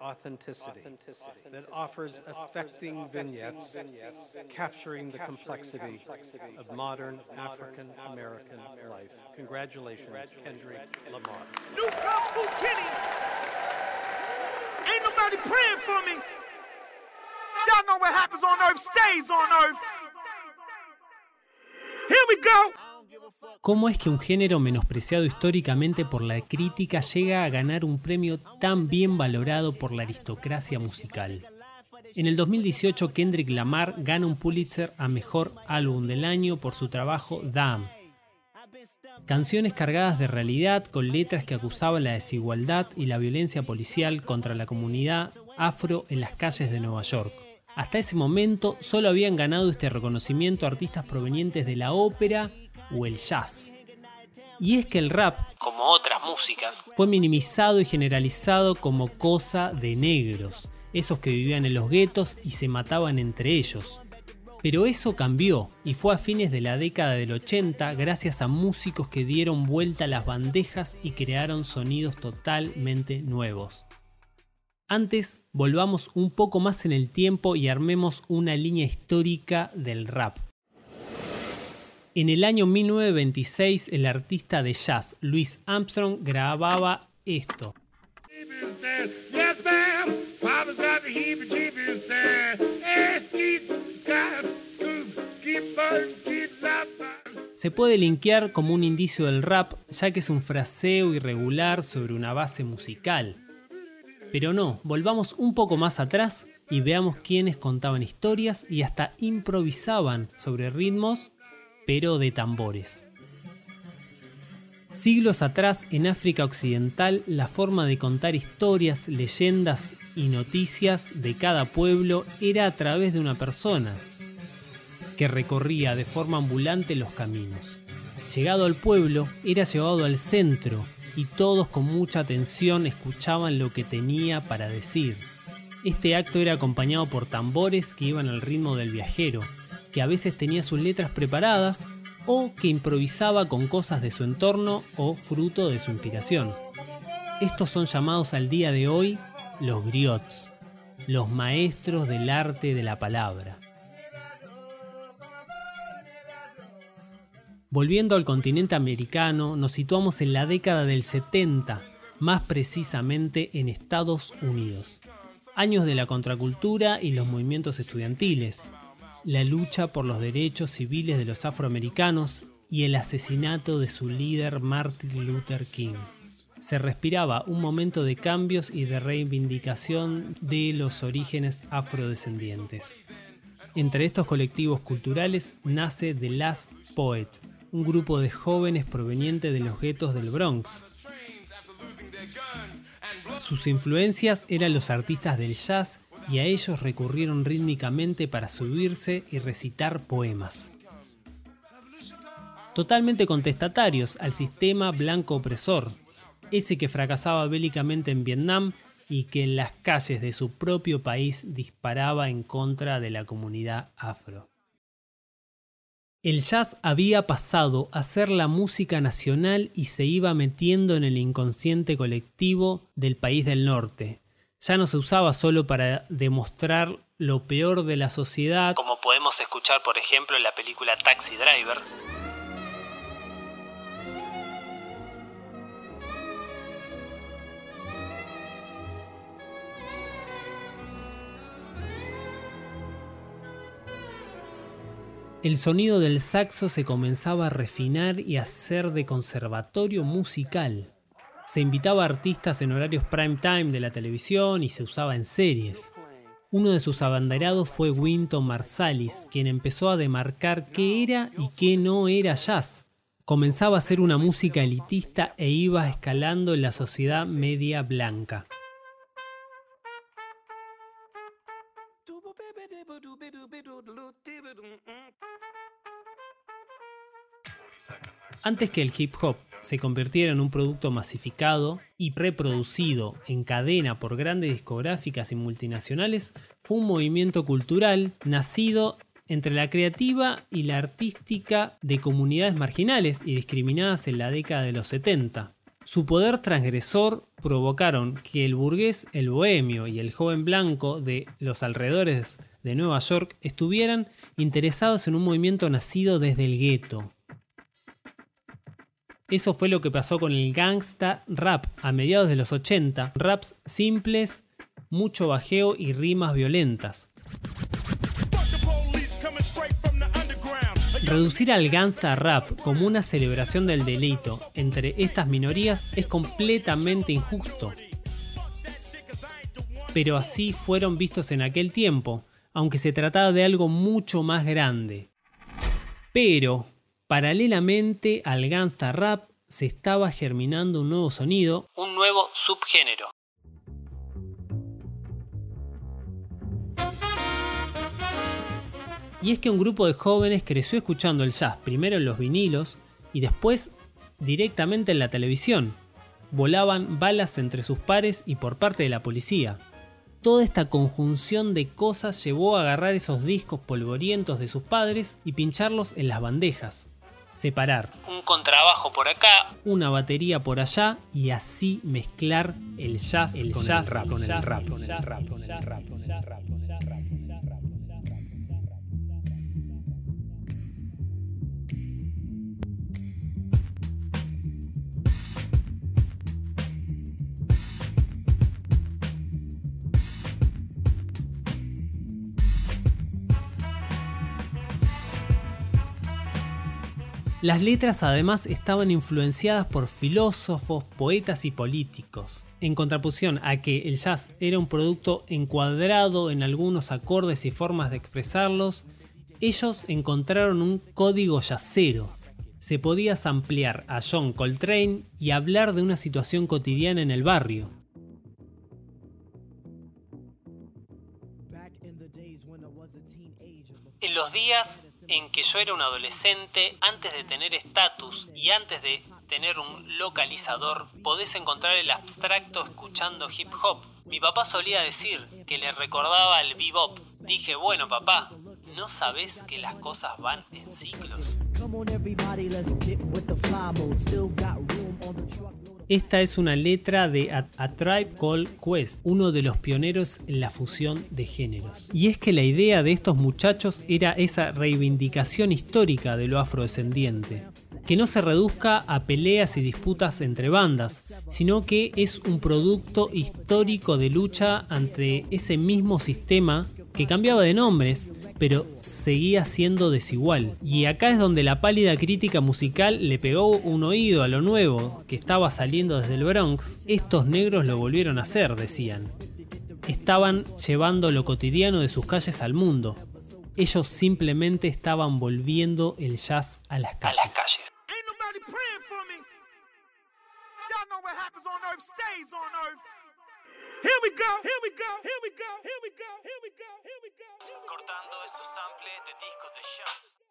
authenticity that offers affecting vignettes capturing the complexity of modern African American life. Congratulations, Kendrick Lamar. New Kung Fu Kitty. Ain't nobody praying for me. Y'all know what happens on earth stays on earth. Here we go. ¿Cómo es que un género menospreciado históricamente por la crítica llega a ganar un premio tan bien valorado por la aristocracia musical? En el 2018 Kendrick Lamar gana un Pulitzer a Mejor Álbum del Año por su trabajo Damn. Canciones cargadas de realidad con letras que acusaban la desigualdad y la violencia policial contra la comunidad afro en las calles de Nueva York. Hasta ese momento solo habían ganado este reconocimiento artistas provenientes de la ópera o el jazz. Y es que el rap, como otras músicas, fue minimizado y generalizado como cosa de negros, esos que vivían en los guetos y se mataban entre ellos. Pero eso cambió y fue a fines de la década del 80 gracias a músicos que dieron vuelta a las bandejas y crearon sonidos totalmente nuevos. Antes, volvamos un poco más en el tiempo y armemos una línea histórica del rap. En el año 1926, el artista de jazz Louis Armstrong grababa esto. Se puede linkear como un indicio del rap, ya que es un fraseo irregular sobre una base musical. Pero no, volvamos un poco más atrás y veamos quiénes contaban historias y hasta improvisaban sobre ritmos pero de tambores. Siglos atrás, en África Occidental, la forma de contar historias, leyendas y noticias de cada pueblo era a través de una persona, que recorría de forma ambulante los caminos. Llegado al pueblo, era llevado al centro y todos con mucha atención escuchaban lo que tenía para decir. Este acto era acompañado por tambores que iban al ritmo del viajero, que a veces tenía sus letras preparadas o que improvisaba con cosas de su entorno o fruto de su inspiración. Estos son llamados al día de hoy los griots, los maestros del arte de la palabra. Volviendo al continente americano, nos situamos en la década del 70, más precisamente en Estados Unidos. Años de la contracultura y los movimientos estudiantiles, la lucha por los derechos civiles de los afroamericanos y el asesinato de su líder Martin Luther King. Se respiraba un momento de cambios y de reivindicación de los orígenes afrodescendientes. Entre estos colectivos culturales nace The Last Poet, un grupo de jóvenes provenientes de los guetos del Bronx. Sus influencias eran los artistas del jazz y a ellos recurrieron rítmicamente para subirse y recitar poemas. Totalmente contestatarios al sistema blanco opresor, ese que fracasaba bélicamente en Vietnam y que en las calles de su propio país disparaba en contra de la comunidad afro. El jazz había pasado a ser la música nacional y se iba metiendo en el inconsciente colectivo del país del norte, ya no se usaba solo para demostrar lo peor de la sociedad, como podemos escuchar por ejemplo en la película Taxi Driver. El sonido del saxo se comenzaba a refinar y a ser de conservatorio musical se invitaba a artistas en horarios prime time de la televisión y se usaba en series. Uno de sus abanderados fue Winton Marsalis, quien empezó a demarcar qué era y qué no era jazz. Comenzaba a ser una música elitista e iba escalando en la sociedad media blanca. Antes que el hip hop se convirtiera en un producto masificado y reproducido en cadena por grandes discográficas y multinacionales, fue un movimiento cultural nacido entre la creativa y la artística de comunidades marginales y discriminadas en la década de los 70. Su poder transgresor provocaron que el burgués, el bohemio y el joven blanco de los alrededores de Nueva York estuvieran interesados en un movimiento nacido desde el gueto. Eso fue lo que pasó con el gangsta rap a mediados de los 80, raps simples, mucho bajeo y rimas violentas. Reducir al gangsta rap como una celebración del delito entre estas minorías es completamente injusto. Pero así fueron vistos en aquel tiempo, aunque se trataba de algo mucho más grande. Pero, paralelamente al gangsta rap, se estaba germinando un nuevo sonido, un nuevo subgénero. Y es que un grupo de jóvenes creció escuchando el jazz, primero en los vinilos y después directamente en la televisión. Volaban balas entre sus pares y por parte de la policía. Toda esta conjunción de cosas llevó a agarrar esos discos polvorientos de sus padres y pincharlos en las bandejas. Separar un contrabajo por acá, una batería por allá y así mezclar el jazz, el con, el rap, con el rap, con el rap, con el rap, con el rap. Las letras además estaban influenciadas por filósofos, poetas y políticos, en contraposición a que el jazz era un producto encuadrado en algunos acordes y formas de expresarlos, ellos encontraron un código yacero. Se podía ampliar a John Coltrane y hablar de una situación cotidiana en el barrio. En los días en que yo era un adolescente, antes de tener estatus y antes de tener un localizador, podés encontrar el abstracto escuchando hip hop. Mi papá solía decir que le recordaba al bebop. Dije, bueno papá, ¿no sabes que las cosas van en ciclos? Esta es una letra de A, Tribe Called Quest, uno de los pioneros en la fusión de géneros. Y es que la idea de estos muchachos era esa reivindicación histórica de lo afrodescendiente que no se reduzca a peleas y disputas entre bandas, sino que es un producto histórico de lucha ante ese mismo sistema que cambiaba de nombres, pero seguía siendo desigual. Y acá es donde la pálida crítica musical le pegó un oído a lo nuevo que estaba saliendo desde el Bronx. Estos negros lo volvieron a hacer, decían. Estaban llevando lo cotidiano de sus calles al mundo. Ellos simplemente estaban volviendo el jazz a las calles. Here we go, here we go, here we go, here we go, here we go, here we go. Cortando esos samples de discos de jazz.